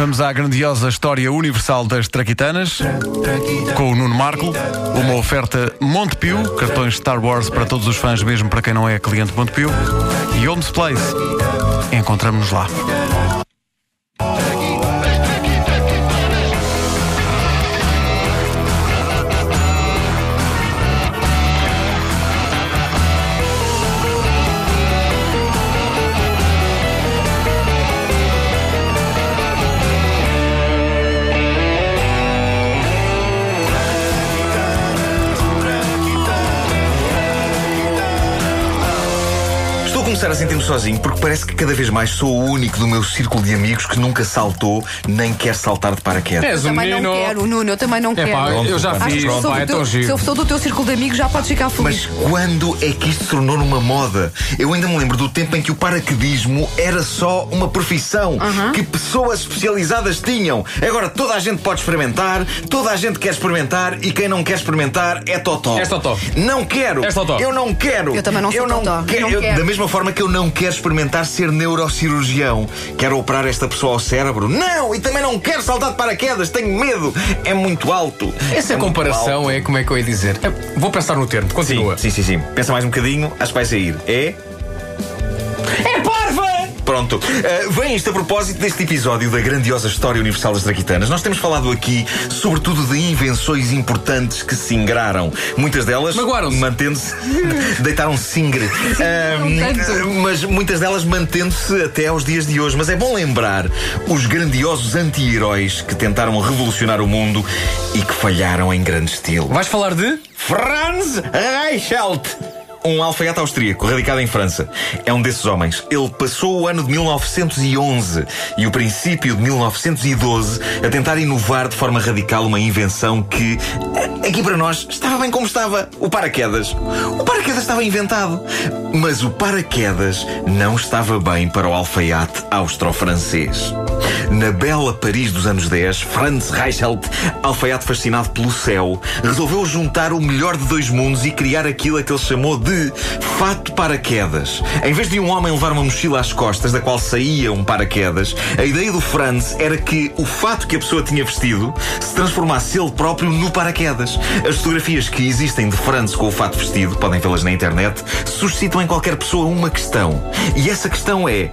Vamos à grandiosa história universal das Traquitanas com o Nuno Marco. Uma oferta Montepio, cartões Star Wars para todos os fãs, mesmo para quem não é cliente Montepio. E Homes Place. Encontramos-nos lá. Estou a sentir-me sozinho porque parece que cada vez mais sou o único do meu círculo de amigos que nunca saltou nem quer saltar de paraquedas. És um Também menino. não quero, Nuno, eu também não É quero. pá, eu já fiz. pronto, eu pá, sou é do tão teu- se eu giro. sou do teu círculo de amigos, já podes ficar feliz. Mas quando é que isto se tornou numa moda? Eu ainda me lembro do tempo em que o paraquedismo era só uma profissão que pessoas especializadas tinham. Agora toda a gente pode experimentar, toda a gente quer experimentar e quem não quer experimentar é totó. És totó. Não quero. És totó. Eu não quero. Eu também não sou eu não totó. Quero. Não Eu- quero. da mesma forma que eu não quero experimentar ser neurocirurgião. Quero operar esta pessoa ao cérebro. Não! E também não quero saltar de paraquedas. Tenho medo. É muito alto. Essa é comparação alto. é como é que eu ia dizer? É, Vou pensar no termo, continua. Sim, sim, sim, sim. Pensa mais um bocadinho, acho que vai sair. É? É! Pronto. Uh, vem isto a propósito deste episódio da grandiosa história universal das Traquitanas. Nós temos falado aqui, sobretudo, de invenções importantes que se ingraram. Muitas delas Magoaram-se. mantendo-se. deitaram singre. Uh, mas muitas delas mantendo-se até aos dias de hoje. Mas é bom lembrar os grandiosos anti-heróis que tentaram revolucionar o mundo e que falharam em grande estilo. Vais falar de? Franz Reichelt. Um alfaiate austríaco, radicado em França. É um desses homens. Ele passou o ano de 1911 e o princípio de 1912 a tentar inovar de forma radical uma invenção que, eh, aqui para nós, estava bem como estava. O paraquedas. O paraquedas estava inventado. Mas o paraquedas não estava bem para o alfaiate austro-francês. Na bela Paris dos anos 10, Franz Reichelt, alfaiate fascinado pelo céu, resolveu juntar o melhor de dois mundos e criar aquilo a que ele chamou de fato paraquedas. Em vez de um homem levar uma mochila às costas, da qual saía um paraquedas, a ideia do Franz era que o fato que a pessoa tinha vestido se transformasse ele próprio no paraquedas. As fotografias que existem de Franz com o fato vestido, podem vê-las na internet, suscitam em qualquer pessoa uma questão. E essa questão é: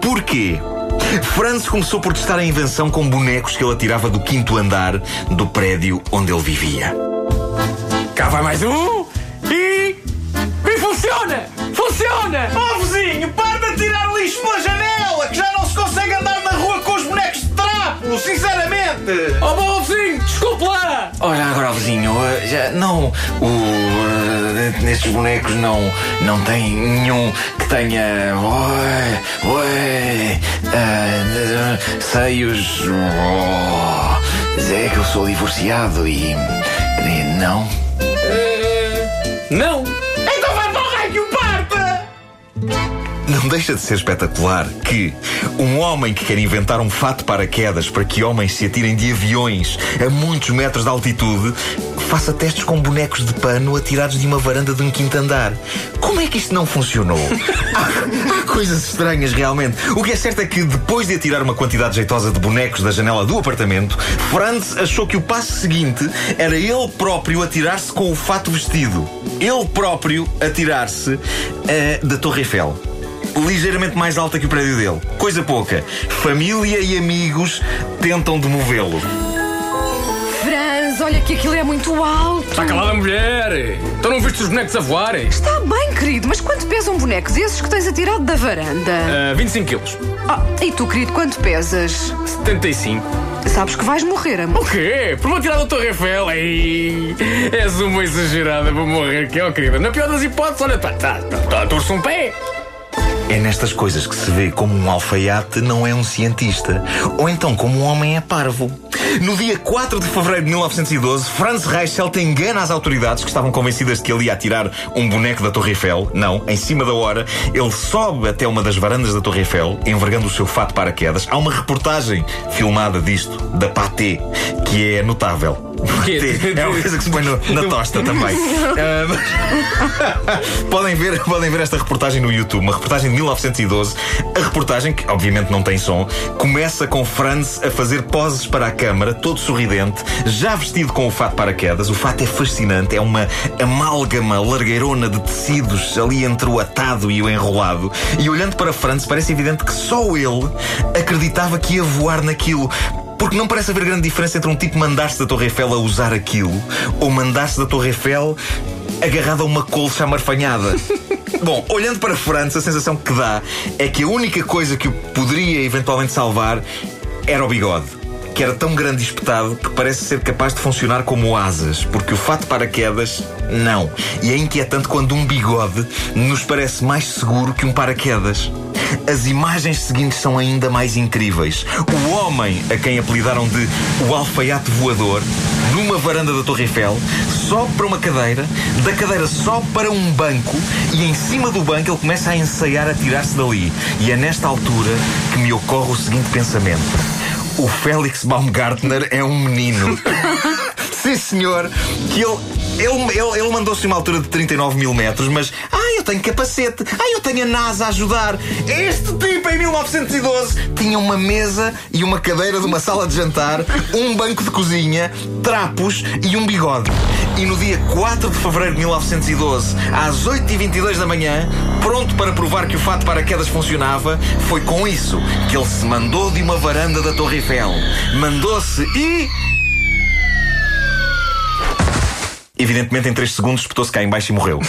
porquê? Franz começou por testar a invenção com bonecos que ele atirava do quinto andar do prédio onde ele vivia. Cá vai mais um! E. E funciona! Funciona! Oh vizinho, para de tirar lixo pela janela, que já não se consegue andar na rua com os bonecos de trapo, sinceramente! Oh, bom! Olha agora, vizinho, eh, já não. O. eh, nestes bonecos não. não tem nenhum que tenha. Oi, oi. eh, seios. Oh, é que eu sou divorciado e. e não. Não! Não deixa de ser espetacular que um homem que quer inventar um fato para quedas para que homens se atirem de aviões a muitos metros de altitude faça testes com bonecos de pano atirados de uma varanda de um quinto andar. Como é que isto não funcionou? há, há coisas estranhas realmente. O que é certo é que depois de atirar uma quantidade jeitosa de bonecos da janela do apartamento, Franz achou que o passo seguinte era ele próprio atirar-se com o fato vestido. Ele próprio atirar-se eh, da Torre Eiffel ligeiramente mais alta que o prédio dele. Coisa pouca. Família e amigos tentam demovê-lo. Franz, olha que aquilo é muito alto. Está calada, mulher! Então não viste os bonecos a voarem? Está bem, querido, mas quanto pesam bonecos esses que tens atirado da varanda? Ah, 25 quilos. Ah, e tu, querido, quanto pesas? 75. Sabes que vais morrer, amor. O quê? Por uma tirada da Torre Eiffel? Ei, és uma exagerada para morrer, que é, ó, querida. Na pior das hipóteses, olha, tá, tá, tá, torce um pé. É nestas coisas que se vê como um alfaiate não é um cientista. Ou então como um homem é parvo. No dia 4 de fevereiro de 1912, Franz Reichelt engana as autoridades que estavam convencidas de que ele ia atirar um boneco da Torre Eiffel. Não, em cima da hora, ele sobe até uma das varandas da Torre Eiffel, envergando o seu fato paraquedas. Há uma reportagem filmada disto, da Pathé, que é notável. É uma coisa que se põe no- na tosta também. Ahm, podem, ver, podem ver esta reportagem no YouTube, uma reportagem de 1912. A reportagem, que obviamente não tem som, começa com Franz a fazer poses para a câmara, todo sorridente, já vestido com o fato paraquedas. O fato é fascinante, é uma amálgama largueirona de tecidos ali entre o atado e o enrolado. E olhando para Franz, parece evidente que só ele acreditava que ia voar naquilo. Porque não parece haver grande diferença entre um tipo mandar-se da Torre Eiffel a usar aquilo ou mandar-se da Torre Eiffel agarrado a uma colcha amarfanhada. Bom, olhando para França, a sensação que dá é que a única coisa que o poderia eventualmente salvar era o bigode. Que era tão grande e espetado que parece ser capaz de funcionar como asas, porque o fato de paraquedas, não. E é inquietante quando um bigode nos parece mais seguro que um paraquedas. As imagens seguintes são ainda mais incríveis. O homem a quem apelidaram de o alfaiate voador, numa varanda da Torre Eiffel, sobe para uma cadeira, da cadeira sobe para um banco e em cima do banco ele começa a ensaiar a tirar-se dali. E é nesta altura que me ocorre o seguinte pensamento. O Félix Baumgartner é um menino. Sim, senhor. Que ele. Ele, ele, ele mandou-se uma altura de 39 mil metros, mas. Ah, eu tenho capacete. Ah, eu tenho a NASA a ajudar. Este tipo, em 1912, tinha uma mesa e uma cadeira de uma sala de jantar, um banco de cozinha, trapos e um bigode. E no dia 4 de fevereiro de 1912, às 8h22 da manhã, pronto para provar que o fato paraquedas funcionava, foi com isso que ele se mandou de uma varanda da Torre Eiffel. Mandou-se e. Evidentemente, em 3 segundos, espetou-se cá em baixo e morreu.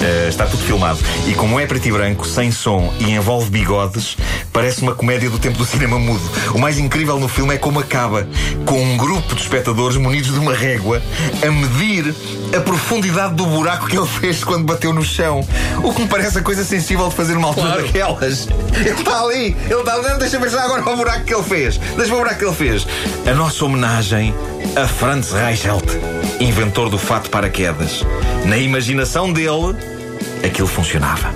Eh, está tudo filmado. E como é preto e branco, sem som e envolve bigodes, parece uma comédia do tempo do cinema mudo. O mais incrível no filme é como acaba, com um grupo de espectadores munidos de uma régua a medir a profundidade do buraco que ele fez quando bateu no chão. O que me parece a coisa sensível de fazer numa altura Claro. daquelas. Ele está ali, ele está ali. Não, Deixa eu pensar agora o buraco que ele fez. Deixa o buraco que ele fez. A nossa homenagem a Franz Reichelt, inventor do fato paraquedas. Na imaginação dele, aquilo funcionava.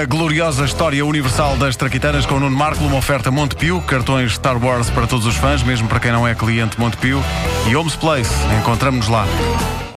A gloriosa história universal das Traquitanas com o Nuno Marco, uma oferta Montepio, cartões Star Wars para todos os fãs, mesmo para quem não é cliente Montepio, e Homes Place. Encontramos-nos lá.